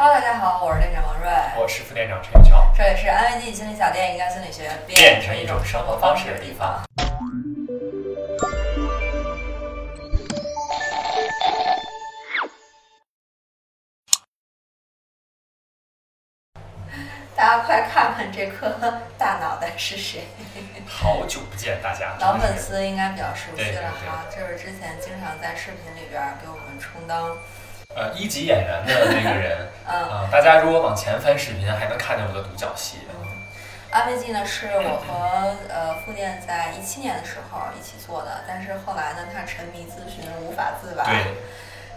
Hello，大家好，我是店长王瑞，我是副店长陈玉桥，这里是安慰剂心理小店，一个心理学变成一种生活方式的地方。大家快看看这颗大脑袋是谁？好久不见，大家 老粉丝应该比较熟悉了哈，就是之前经常在视频里边给我们充当，呃一级演员的那个人 嗯，啊、大家如果往前翻视频，还能看见我的独角戏。安慰剂呢是我和呃副店在一七年的时候一起做的，但是后来呢他沉迷咨询无法自拔，对，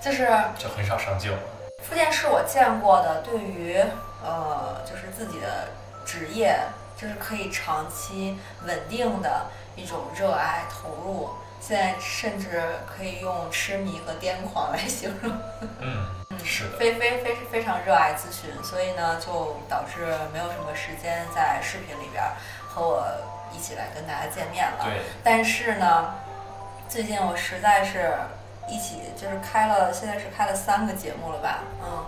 就是就很少上镜了。副店是我见过的，对于呃，就是自己的职业，就是可以长期稳定的一种热爱投入，现在甚至可以用痴迷和癫狂来形容。嗯，是的，非非非非常热爱咨询，所以呢，就导致没有什么时间在视频里边和我一起来跟大家见面了。对，但是呢，最近我实在是一起就是开了，现在是开了三个节目了吧？嗯，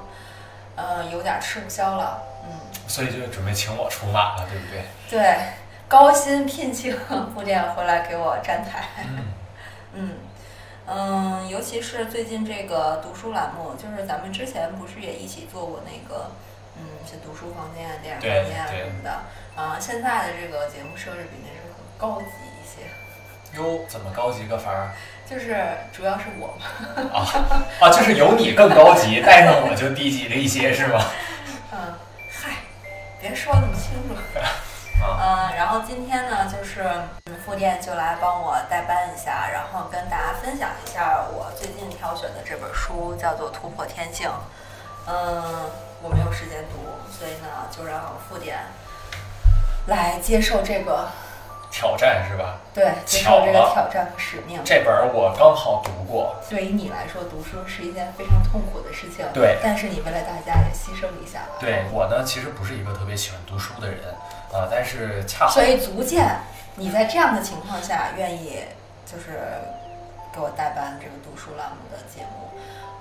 呃，有点吃不消了。嗯，所以就准备请我出马了，对不对？对，高薪聘请副店回来给我站台。嗯，嗯嗯，尤其是最近这个读书栏目，就是咱们之前不是也一起做过那个，嗯，像读书房间啊、电影房间啊什么的。啊、现在的这个节目设置比那时候高级一些，哟，怎么高级个法儿就是主要是我嘛，啊？啊，就是有你更高级，带上我就低级了一些，是吗？嗯，嗨，别说那么嗯，然后今天呢，就是嗯副店就来帮我代班一下，然后跟大家分享一下我最近挑选的这本书，叫做《突破天性》。嗯，我没有时间读，所以呢，就让副店来接受这个挑战是吧？对接受这个挑战和使命。这本儿我刚好读过，对于你来说，读书是一件非常痛苦的事情，对但是你为了大家也牺牲一下了，对我呢，其实不是一个特别喜欢读书的人啊、但是恰好所以足见你在这样的情况下愿意就是给我代班这个读书栏目的节目，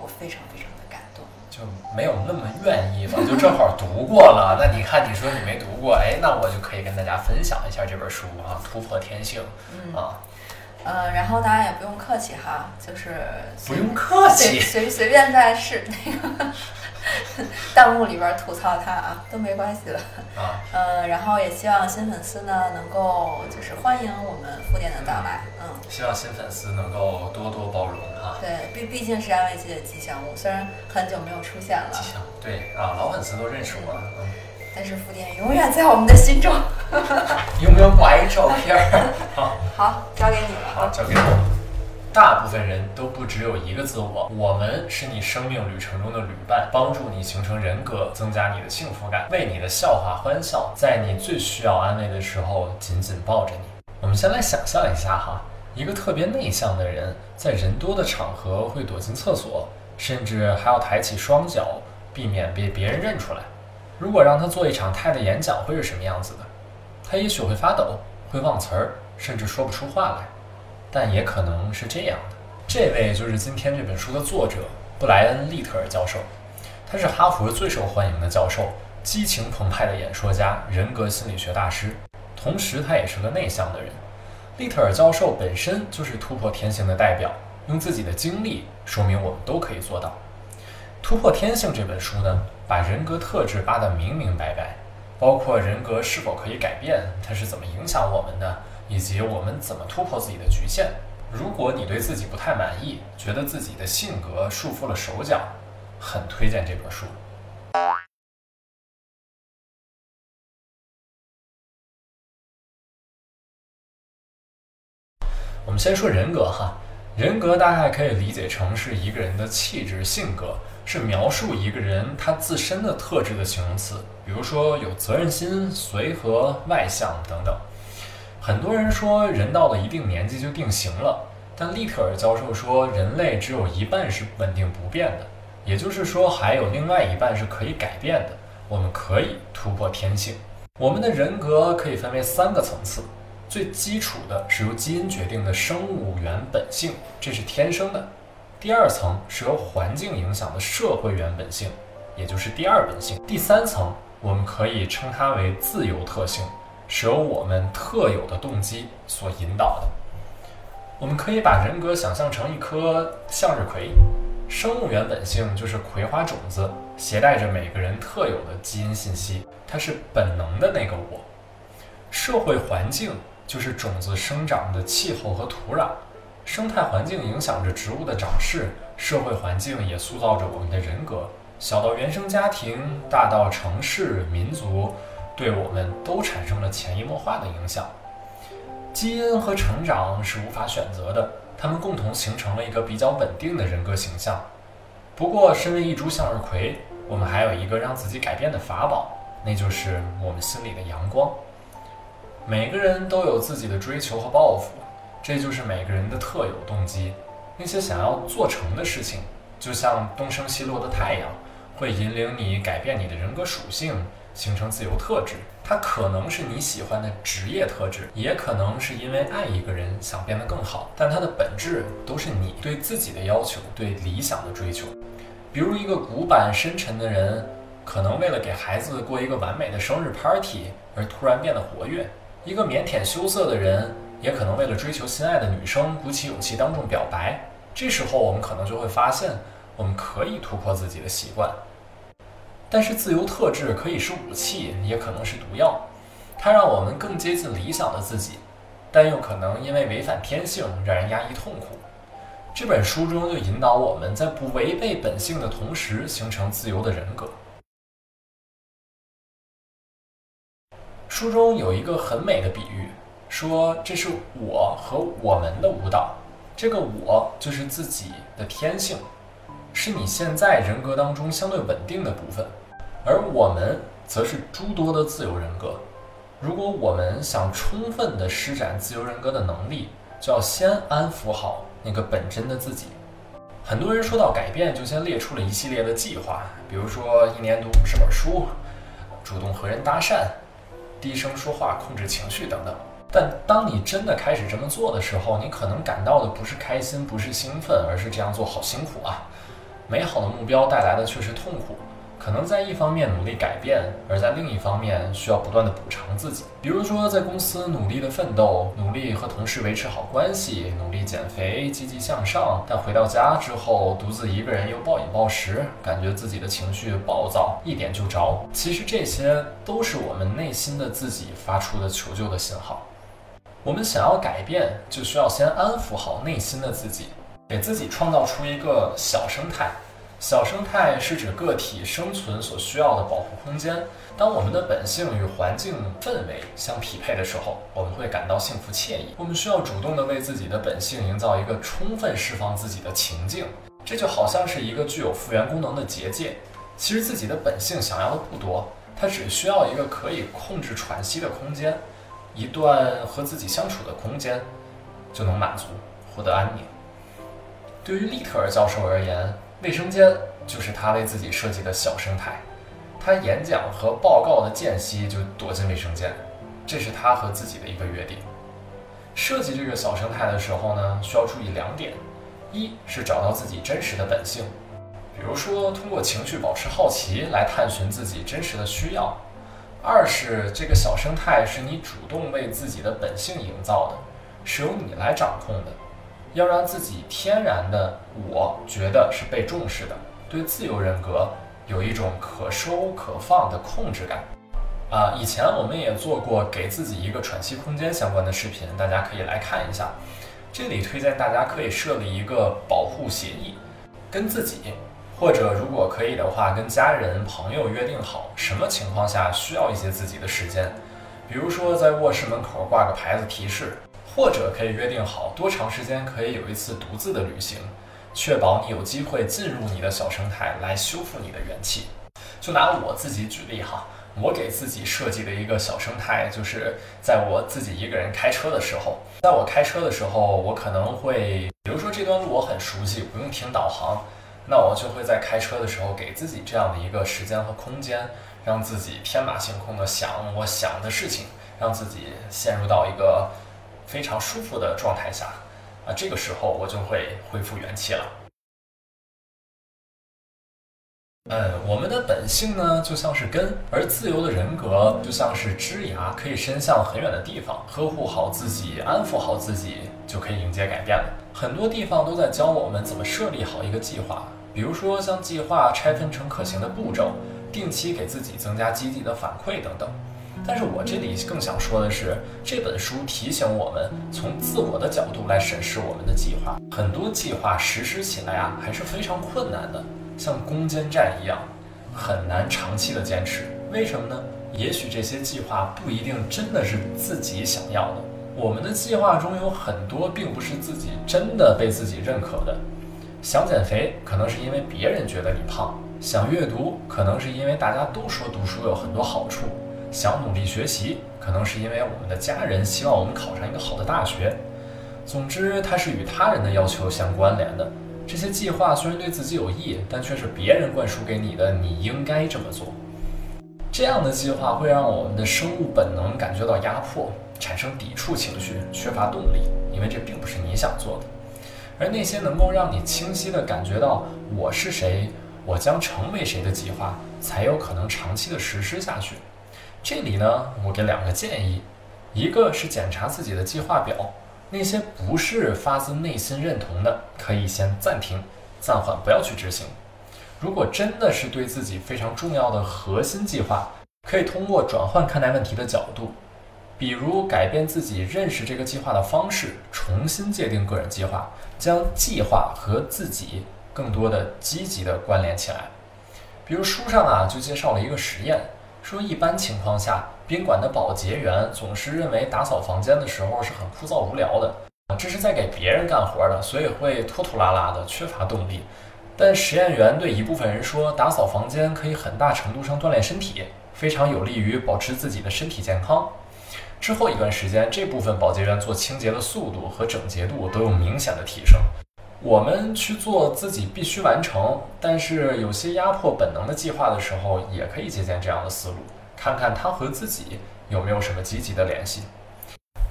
我非常非常的感动。就没有那么愿意吧，就正好读过了。那你看，你说你没读过，哎，那我就可以跟大家分享一下这本书啊，《突破天性》嗯啊，呃，然后大家也不用客气哈，就是不用客随气，随随便在是那个 弹幕里边吐槽他啊，都没关系了。啊，呃，然后也希望新粉丝呢能够就是欢迎我们复店的到来，嗯。希望新粉丝能够多多包容哈。对，毕毕竟是安慰剂的吉祥物，虽然很久没有出现了吉，祥对啊，老粉丝都认识我，嗯，但是复店永远在我们的心中。有没有挂一照片？好，好，交给你了。好，交给我。大部分人都不只有一个自我，我们是你生命旅程中的旅伴，帮助你形成人格，增加你的幸福感，为你的笑话欢笑，在你最需要安慰的时候紧紧抱着你。我们先来想象一下哈，一个特别内向的人，在人多的场合会躲进厕所，甚至还要抬起双脚，避免被别人认出来。如果让他做一场泰的演讲，会是什么样子的？他也许会发抖，会忘词儿，甚至说不出话来。但也可能是这样的。这位就是今天这本书的作者布莱恩·利特尔教授，他是哈佛最受欢迎的教授，激情澎湃的演说家，人格心理学大师，同时他也是个内向的人。利特尔教授本身就是突破天性的代表，用自己的经历说明我们都可以做到。《突破天性》这本书呢，把人格特质扒得明明白白，包括人格是否可以改变，它是怎么影响我们的，以及我们怎么突破自己的局限。如果你对自己不太满意，觉得自己的性格束缚了手脚，很推荐这本书。我们先说人格哈，人格大概可以理解成是一个人的气质、性格，是描述一个人他自身的特质的形容词，比如说有责任心、随和、外向等等。很多人说人到了一定年纪就定型了，但利特尔教授说人类只有一半是稳定不变的，也就是说还有另外一半是可以改变的。我们可以突破天性。我们的人格可以分为三个层次，最基础的是由基因决定的生物原本性，这是天生的；第二层是由环境影响的社会原本性；也就是第二本性。第三层，我们可以称它为自由特性，是由我们特有的动机所引导的。我们可以把人格想象成一颗向日葵，生物原本性就是葵花种子，携带着每个人特有的基因信息，它是本能的那个我。社会环境就是种子生长的气候和土壤，生态环境影响着植物的长势，社会环境也塑造着我们的人格。小到原生家庭，大到城市、民族，对我们都产生了潜移默化的影响。基因和成长是无法选择的，它们共同形成了一个比较稳定的人格形象。不过，身为一株向日葵，我们还有一个让自己改变的法宝，那就是我们心里的阳光。每个人都有自己的追求和抱负，这就是每个人的特有动机。那些想要做成的事情，就像东升西落的太阳，会引领你改变你的人格属性。形成自由特质，它可能是你喜欢的职业特质，也可能是因为爱一个人想变得更好，但它的本质都是你对自己的要求，对理想的追求。比如一个古板深沉的人，可能为了给孩子过一个完美的生日 party 而突然变得活跃；一个腼腆羞涩的人，也可能为了追求心爱的女生鼓起勇气当众表白。这时候我们可能就会发现，我们可以突破自己的习惯。但是自由特质可以是武器，也可能是毒药。它让我们更接近理想的自己，但又可能因为违反天性，让人压抑痛苦。这本书中就引导我们在不违背本性的同时，形成自由的人格。书中有一个很美的比喻，说这是我和我们的舞蹈。这个我就是自己的天性，是你现在人格当中相对稳定的部分。而我们则是诸多的自由人格。如果我们想充分地施展自由人格的能力，就要先安抚好那个本真的自己。很多人说到改变，就先列出了一系列的计划，比如说一年读五十本书，主动和人搭讪，低声说话控制情绪等等。但当你真的开始这么做的时候，你可能感到的不是开心，不是兴奋，而是这样做好辛苦啊！美好的目标带来的却是痛苦。可能在一方面努力改变，而在另一方面需要不断的补偿自己。比如说，在公司努力的奋斗，努力和同事维持好关系，努力减肥，积极向上。但回到家之后，独自一个人又暴饮暴食，感觉自己的情绪暴躁，一点就着。其实这些都是我们内心的自己发出的求救的信号。我们想要改变，就需要先安抚好内心的自己，给自己创造出一个小生态。小生态是指个体生存所需要的保护空间。当我们的本性与环境氛围相匹配的时候，我们会感到幸福惬意。我们需要主动地为自己的本性营造一个充分释放自己的情境。这就好像是一个具有复原功能的结界。其实自己的本性想要的不多，它只需要一个可以控制喘息的空间，一段和自己相处的空间，就能满足，获得安宁。对于利特尔教授而言。卫生间就是他为自己设计的小生态，他演讲和报告的间隙就躲进卫生间，这是他和自己的一个约定。设计这个小生态的时候呢，需要注意两点：一是找到自己真实的本性，比如说通过情绪保持好奇来探寻自己真实的需要；二是这个小生态是你主动为自己的本性营造的，是由你来掌控的。要让自己天然的我觉得是被重视的，对自由人格有一种可收可放的控制感。啊，以前我们也做过给自己一个喘息空间相关的视频，大家可以来看一下。这里推荐大家可以设立一个保护协议，跟自己或者如果可以的话，跟家人朋友约定好什么情况下需要一些自己的时间，比如说在卧室门口挂个牌子提示。或者可以约定好多长时间可以有一次独自的旅行，确保你有机会进入你的小生态来修复你的元气。就拿我自己举例哈，我给自己设计的一个小生态，就是在我自己一个人开车的时候，在我开车的时候，我可能会，比如说这段路我很熟悉，不用听导航，那我就会在开车的时候给自己这样的一个时间和空间，让自己天马行空的想我想的事情，让自己陷入到一个。非常舒服的状态下，啊，这个时候我就会恢复元气了。嗯，我们的本性呢，就像是根，而自由的人格就像是枝芽，可以伸向很远的地方。呵护好自己，安抚好自己，就可以迎接改变了。很多地方都在教我们怎么设立好一个计划，比如说将计划拆分成可行的步骤，定期给自己增加积极的反馈等等。但是我这里更想说的是，这本书提醒我们从自我的角度来审视我们的计划。很多计划实施起来啊，还是非常困难的。像攻坚战一样，很难长期的坚持。为什么呢？也许这些计划不一定真的是自己想要的。我们的计划中有很多并不是自己真的被自己认可的。想减肥，可能是因为别人觉得你胖；想阅读，可能是因为大家都说读书有很多好处；想努力学习，可能是因为我们的家人希望我们考上一个好的大学。总之，它是与他人的要求相关联的。这些计划虽然对自己有益，但却是别人灌输给你的，你应该这么做。这样的计划会让我们的生物本能感觉到压迫，产生抵触情绪，缺乏动力，因为这并不是你想做的。而那些能够让你清晰地感觉到我是谁，我将成为谁的计划，才有可能长期的实施下去。这里呢，我给两个建议，一个是检查自己的计划表。那些不是发自内心认同的，可以先暂停、暂缓，不要去执行。如果真的是对自己非常重要的核心计划，可以通过转换看待问题的角度，比如改变自己认识这个计划的方式，重新界定个人计划，将计划和自己更多的积极的关联起来。比如书上啊就介绍了一个实验。说一般情况下，宾馆的保洁员总是认为打扫房间的时候是很枯燥无聊的，这是在给别人干活的，所以会拖拖拉拉的，缺乏动力。但实验员对一部分人说，打扫房间可以很大程度上锻炼身体，非常有利于保持自己的身体健康。之后一段时间，这部分保洁员做清洁的速度和整洁度都有明显的提升。我们去做自己必须完成，但是有些压迫本能的计划的时候，也可以借鉴这样的思路，看看它和自己有没有什么积极的联系。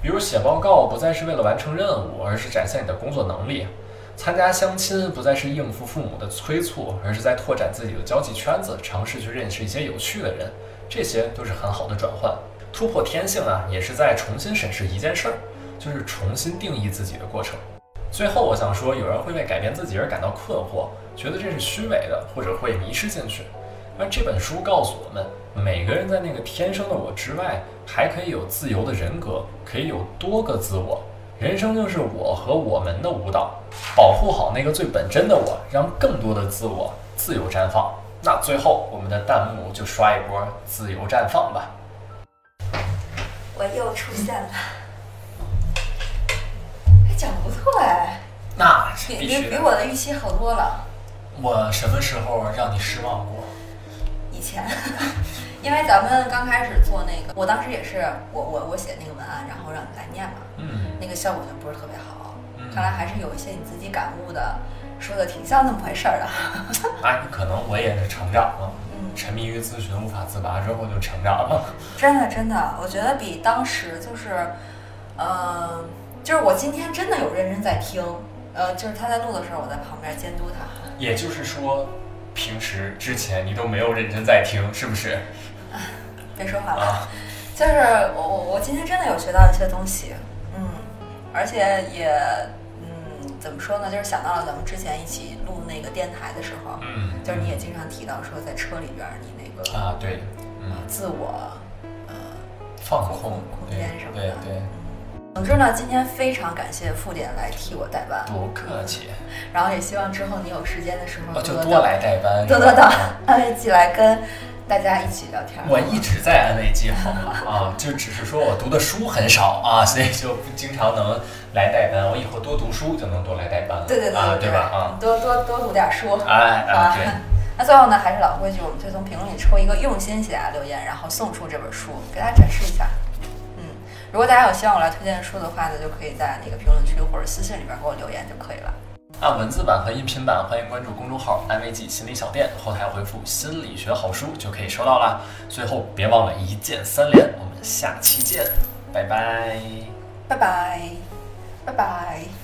比如写报告不再是为了完成任务，而是展现你的工作能力；参加相亲不再是应付父母的催促，而是在拓展自己的交际圈子，尝试去认识一些有趣的人。这些都是很好的转换。突破天性啊，也是在重新审视一件事儿，就是重新定义自己的过程。最后，我想说，有人会为改变自己而感到困惑，觉得这是虚伪的，或者会迷失进去。而这本书告诉我们，每个人在那个天生的我之外，还可以有自由的人格，可以有多个自我。人生就是我和我们的舞蹈，保护好那个最本真的我，让更多的自我自由绽放。那最后，我们的弹幕就刷一波自由绽放吧。我又出现了。讲的不错哎，那比比比我的预期好多了。我什么时候让你失望过？以前，因为咱们刚开始做那个，我当时也是我我我写那个文案，然后让你来念嘛，嗯，那个效果就不是特别好。看来还是有一些你自己感悟的，说的挺像那么回事儿的。啊，可能我也是成长了，嗯，沉迷于咨询无法自拔之后就成长了。真的真的，我觉得比当时就是，嗯。就是我今天真的有认真在听，呃，就是他在录的时候，我在旁边监督他。也就是说，平时之前你都没有认真在听，是不是？别说话了，就是我我我今天真的有学到一些东西，嗯，而且也嗯，怎么说呢？就是想到了咱们之前一起录那个电台的时候，嗯，就是你也经常提到说在车里边你那个啊，对，嗯，自我呃放空空间什么的，对对。总之呢，今天非常感谢傅点来替我代班，不客气。然后也希望之后你有时间的时候就多来代班，多多到 安慰剂来跟大家一起聊天。我一直在安慰剂，好吗？啊，就只是说我读的书很少啊，所以就不经常能来代班。我以后多读书就能多来代班了。对对对，对吧？啊，多多多读点书。哎哎，对。那最后呢，还是老规矩，我们就从评论里抽一个用心写下留言，然后送出这本书，给大家展示一下。如果大家有希望我来推荐书的话呢，就可以在那个评论区或者私信里边给我留言就可以了。按，文字版和音频版欢迎关注公众号“安慰剂心理小店”，后台回复“心理学好书”就可以收到啦。最后别忘了一键三连，我们下期见，拜拜，拜拜，拜拜。